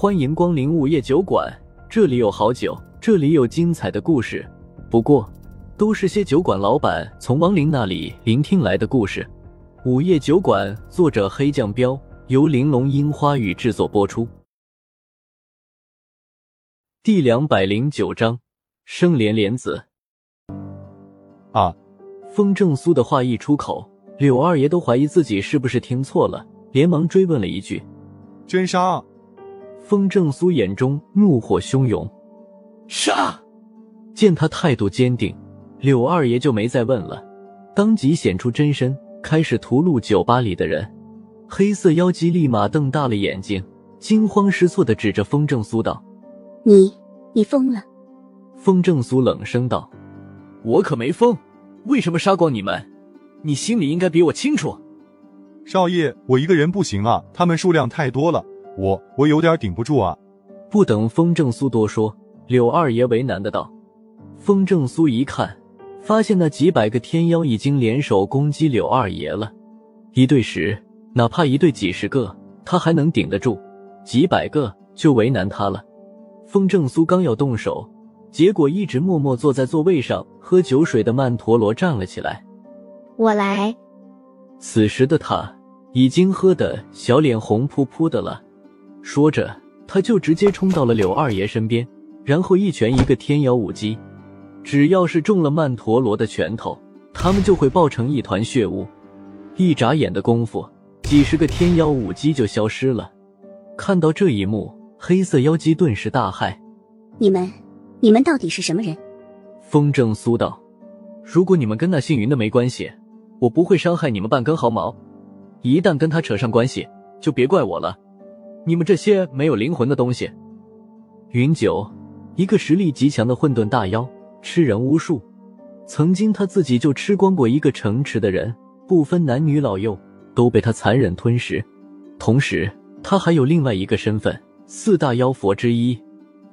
欢迎光临午夜酒馆，这里有好酒，这里有精彩的故事。不过，都是些酒馆老板从亡灵那里聆听来的故事。午夜酒馆，作者黑酱标，由玲珑樱花雨制作播出。第两百零九章，生莲莲子。啊！风正苏的话一出口，柳二爷都怀疑自己是不是听错了，连忙追问了一句：“真杀？”风正苏眼中怒火汹涌，杀！见他态度坚定，柳二爷就没再问了，当即显出真身，开始屠戮酒吧里的人。黑色妖姬立马瞪大了眼睛，惊慌失措的指着风正苏道：“你，你疯了！”风正苏冷声道：“我可没疯，为什么杀光你们？你心里应该比我清楚。”少爷，我一个人不行啊，他们数量太多了。我我有点顶不住啊！不等风正苏多说，柳二爷为难的道：“风正苏一看，发现那几百个天妖已经联手攻击柳二爷了。一对十，哪怕一对几十个，他还能顶得住；几百个就为难他了。”风正苏刚要动手，结果一直默默坐在座位上喝酒水的曼陀罗站了起来：“我来。”此时的他已经喝得小脸红扑扑的了。说着，他就直接冲到了柳二爷身边，然后一拳一个天妖舞姬，只要是中了曼陀罗的拳头，他们就会爆成一团血雾。一眨眼的功夫，几十个天妖舞姬就消失了。看到这一幕，黑色妖姬顿时大骇：“你们，你们到底是什么人？”风正苏道：“如果你们跟那姓云的没关系，我不会伤害你们半根毫毛；一旦跟他扯上关系，就别怪我了。”你们这些没有灵魂的东西！云九，一个实力极强的混沌大妖，吃人无数。曾经他自己就吃光过一个城池的人，不分男女老幼，都被他残忍吞食。同时，他还有另外一个身份——四大妖佛之一，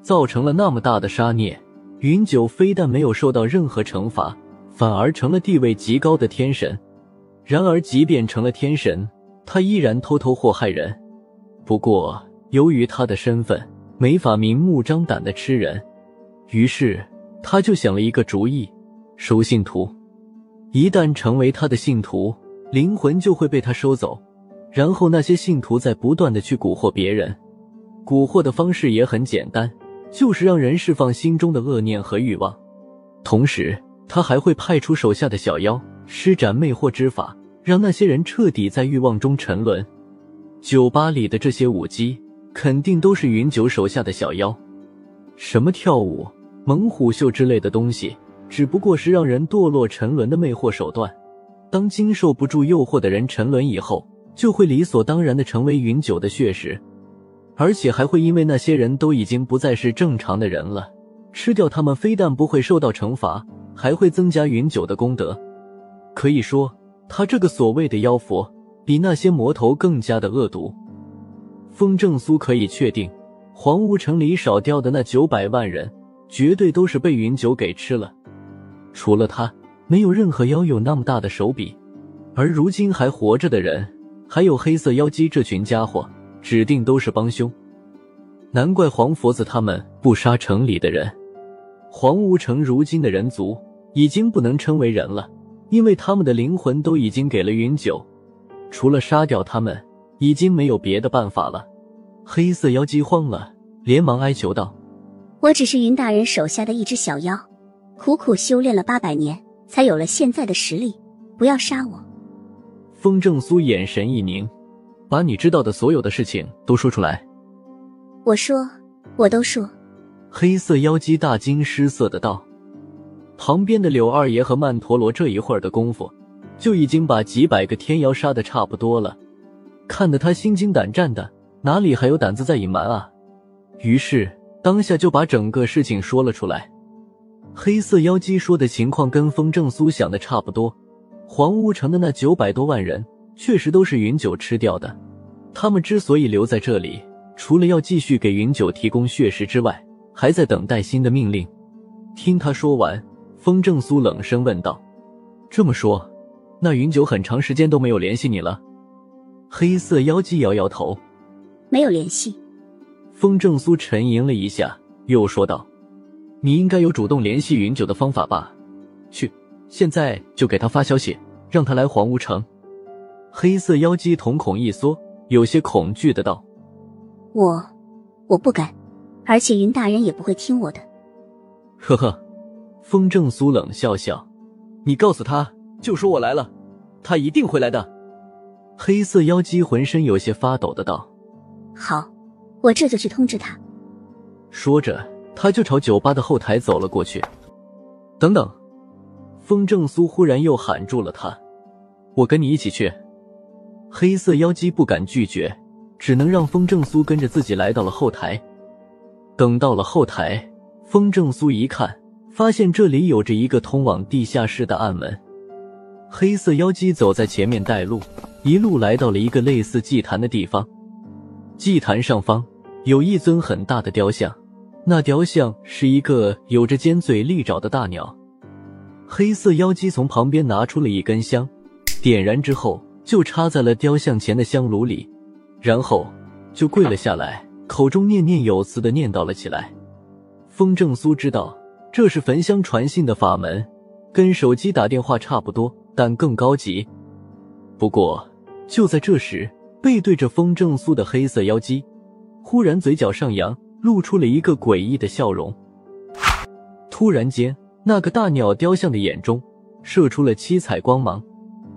造成了那么大的杀孽。云九非但没有受到任何惩罚，反而成了地位极高的天神。然而，即便成了天神，他依然偷偷祸害人。不过，由于他的身份，没法明目张胆的吃人，于是他就想了一个主意：收信徒。一旦成为他的信徒，灵魂就会被他收走，然后那些信徒在不断的去蛊惑别人。蛊惑的方式也很简单，就是让人释放心中的恶念和欲望。同时，他还会派出手下的小妖，施展魅惑之法，让那些人彻底在欲望中沉沦。酒吧里的这些舞姬肯定都是云九手下的小妖，什么跳舞、猛虎秀之类的东西，只不过是让人堕落沉沦的魅惑手段。当经受不住诱惑的人沉沦以后，就会理所当然的成为云九的血食，而且还会因为那些人都已经不再是正常的人了，吃掉他们非但不会受到惩罚，还会增加云九的功德。可以说，他这个所谓的妖佛。比那些魔头更加的恶毒。风正苏可以确定，黄乌城里少掉的那九百万人，绝对都是被云九给吃了。除了他，没有任何妖有那么大的手笔。而如今还活着的人，还有黑色妖姬这群家伙，指定都是帮凶。难怪黄佛子他们不杀城里的人。黄乌城如今的人族已经不能称为人了，因为他们的灵魂都已经给了云九。除了杀掉他们，已经没有别的办法了。黑色妖姬慌了，连忙哀求道：“我只是云大人手下的一只小妖，苦苦修炼了八百年，才有了现在的实力。不要杀我！”风正苏眼神一凝，把你知道的所有的事情都说出来。我说，我都说。黑色妖姬大惊失色的道。旁边的柳二爷和曼陀罗这一会儿的功夫。就已经把几百个天妖杀的差不多了，看得他心惊胆战的，哪里还有胆子再隐瞒啊？于是当下就把整个事情说了出来。黑色妖姬说的情况跟风正苏想的差不多，黄乌城的那九百多万人确实都是云九吃掉的。他们之所以留在这里，除了要继续给云九提供血食之外，还在等待新的命令。听他说完，风正苏冷声问道：“这么说？”那云九很长时间都没有联系你了。黑色妖姬摇摇头，没有联系。风正苏沉吟了一下，又说道：“你应该有主动联系云九的方法吧？去，现在就给他发消息，让他来黄无城。”黑色妖姬瞳孔一缩，有些恐惧的道：“我，我不敢，而且云大人也不会听我的。”呵呵，风正苏冷笑笑：“你告诉他，就说我来了，他一定会来的。”黑色妖姬浑身有些发抖的道：“好，我这就去通知他。”说着，他就朝酒吧的后台走了过去。等等，风正苏忽然又喊住了他：“我跟你一起去。”黑色妖姬不敢拒绝，只能让风正苏跟着自己来到了后台。等到了后台，风正苏一看，发现这里有着一个通往地下室的暗门。黑色妖姬走在前面带路，一路来到了一个类似祭坛的地方。祭坛上方有一尊很大的雕像，那雕像是一个有着尖嘴利爪的大鸟。黑色妖姬从旁边拿出了一根香，点燃之后。就插在了雕像前的香炉里，然后就跪了下来，口中念念有词的念叨了起来。风正苏知道这是焚香传信的法门，跟手机打电话差不多，但更高级。不过就在这时，背对着风正苏的黑色妖姬忽然嘴角上扬，露出了一个诡异的笑容。突然间，那个大鸟雕像的眼中射出了七彩光芒，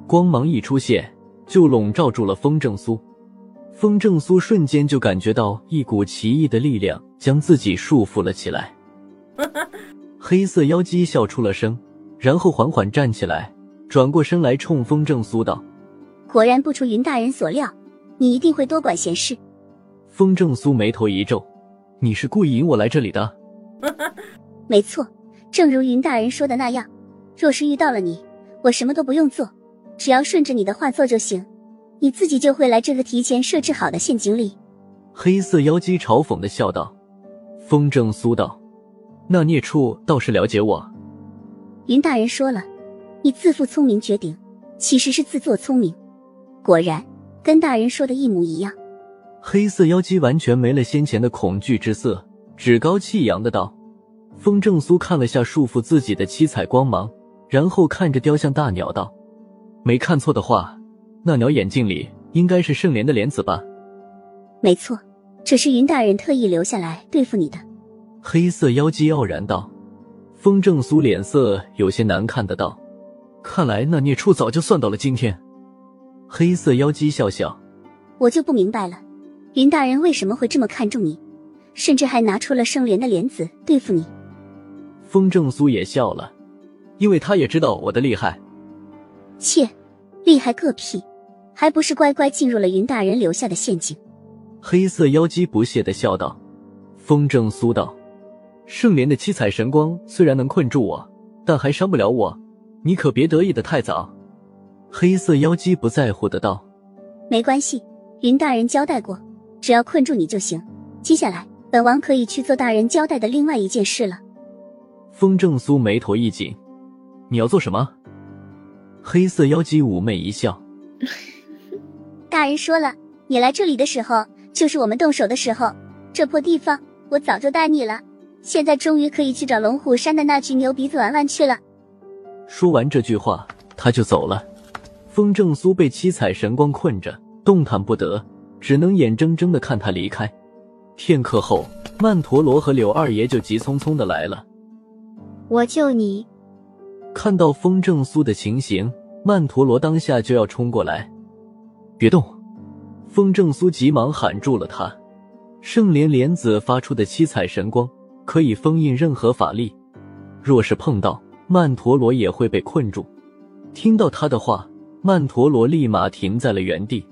光芒一出现。就笼罩住了风正苏，风正苏瞬间就感觉到一股奇异的力量将自己束缚了起来。黑色妖姬笑出了声，然后缓缓站起来，转过身来冲风正苏道：“果然不出云大人所料，你一定会多管闲事。”风正苏眉头一皱：“你是故意引我来这里的？”“ 没错，正如云大人说的那样，若是遇到了你，我什么都不用做。”只要顺着你的话做就行，你自己就会来这个提前设置好的陷阱里。黑色妖姬嘲讽的笑道。风正苏道：“那孽畜倒是了解我。”云大人说了，你自负聪明绝顶，其实是自作聪明。果然，跟大人说的一模一样。黑色妖姬完全没了先前的恐惧之色，趾高气扬的道。风正苏看了下束缚自己的七彩光芒，然后看着雕像大鸟道。没看错的话，那鸟眼睛里应该是圣莲的莲子吧？没错，这是云大人特意留下来对付你的。黑色妖姬傲然道。风正苏脸色有些难看的道：“看来那孽畜早就算到了今天。”黑色妖姬笑笑：“我就不明白了，云大人为什么会这么看重你，甚至还拿出了圣莲的莲子对付你。”风正苏也笑了，因为他也知道我的厉害。切，厉害个屁！还不是乖乖进入了云大人留下的陷阱。黑色妖姬不屑的笑道。风正苏道：“圣莲的七彩神光虽然能困住我，但还伤不了我。你可别得意的太早。”黑色妖姬不在乎的道：“没关系，云大人交代过，只要困住你就行。接下来，本王可以去做大人交代的另外一件事了。”风正苏眉头一紧：“你要做什么？”黑色妖姬妩媚一笑，大人说了，你来这里的时候就是我们动手的时候。这破地方我早就带你了，现在终于可以去找龙虎山的那群牛鼻子玩玩去了。说完这句话，他就走了。风正苏被七彩神光困着，动弹不得，只能眼睁睁的看他离开。片刻后，曼陀罗和柳二爷就急匆匆的来了。我救你。看到风正苏的情形，曼陀罗当下就要冲过来，别动！风正苏急忙喊住了他。圣莲莲子发出的七彩神光可以封印任何法力，若是碰到曼陀罗，也会被困住。听到他的话，曼陀罗立马停在了原地。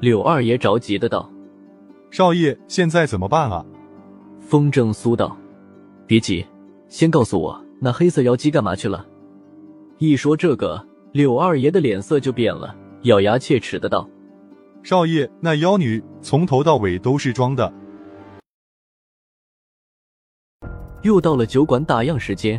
柳二爷着急的道：“少爷，现在怎么办啊？”风正苏道：“别急，先告诉我那黑色妖姬干嘛去了。”一说这个，柳二爷的脸色就变了，咬牙切齿的道：“少爷，那妖女从头到尾都是装的。”又到了酒馆打烊时间，